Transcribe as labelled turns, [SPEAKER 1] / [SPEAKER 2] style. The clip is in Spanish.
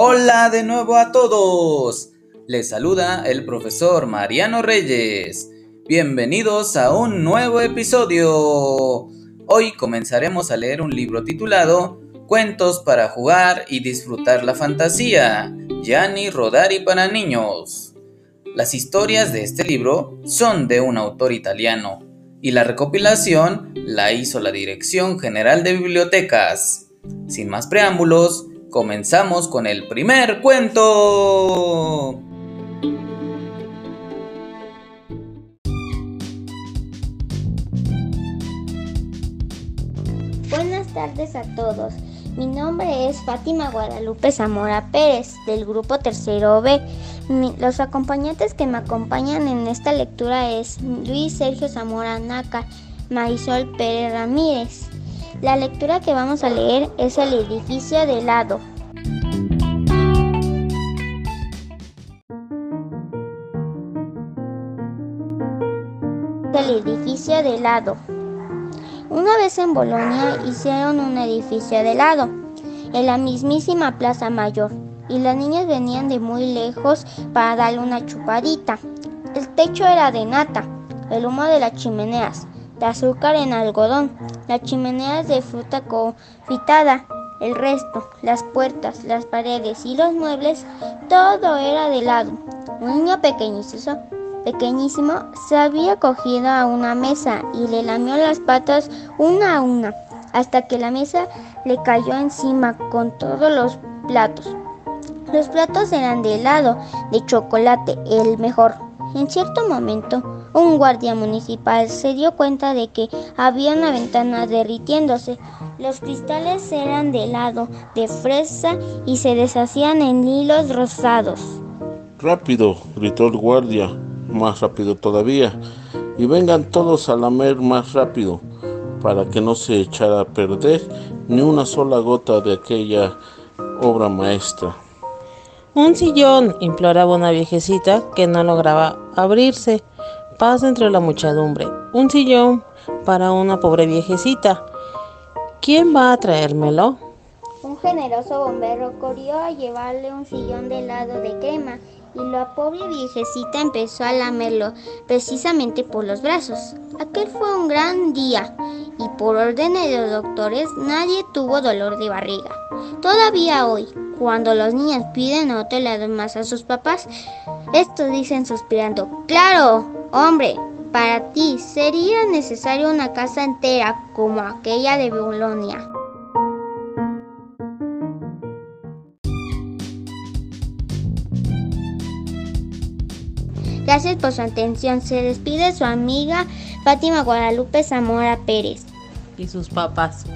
[SPEAKER 1] Hola de nuevo a todos. Les saluda el profesor Mariano Reyes. Bienvenidos a un nuevo episodio. Hoy comenzaremos a leer un libro titulado Cuentos para jugar y disfrutar la fantasía, Gianni Rodari para niños. Las historias de este libro son de un autor italiano y la recopilación la hizo la Dirección General de Bibliotecas. Sin más preámbulos, comenzamos con el primer cuento.
[SPEAKER 2] Buenas tardes a todos. Mi nombre es Fátima Guadalupe Zamora Pérez, del grupo Tercero B. los acompañantes que me acompañan en esta lectura es Luis Sergio Zamora Naca, Marisol Pérez Ramírez. La lectura que vamos a leer es El edificio de lado. El edificio de lado. Una vez en Bolonia hicieron un edificio de helado, en la mismísima Plaza Mayor, y las niñas venían de muy lejos para darle una chupadita. El techo era de nata, el humo de las chimeneas, de azúcar en algodón, las chimeneas de fruta confitada, el resto, las puertas, las paredes y los muebles, todo era de helado. Un niño pequeñito pequeñísimo, se había cogido a una mesa y le lamió las patas una a una, hasta que la mesa le cayó encima con todos los platos. Los platos eran de helado, de chocolate, el mejor. En cierto momento, un guardia municipal se dio cuenta de que había una ventana derritiéndose. Los cristales eran de helado, de fresa y se deshacían en hilos rosados.
[SPEAKER 3] Rápido, gritó el guardia más rápido todavía, y vengan todos a lamer más rápido, para que no se echara a perder ni una sola gota de aquella obra maestra.
[SPEAKER 4] Un sillón, imploraba una viejecita que no lograba abrirse. Paz entre la muchedumbre. Un sillón para una pobre viejecita. ¿Quién va a traérmelo?
[SPEAKER 2] Un generoso bombero corrió a llevarle un sillón de helado de crema y la pobre viejecita empezó a lamerlo precisamente por los brazos. Aquel fue un gran día y por orden de los doctores nadie tuvo dolor de barriga. Todavía hoy, cuando los niños piden otro lado más a sus papás, estos dicen suspirando, claro, hombre, para ti sería necesaria una casa entera como aquella de Bolonia. Gracias por su atención. Se despide su amiga Fátima Guadalupe Zamora Pérez.
[SPEAKER 4] Y sus papás.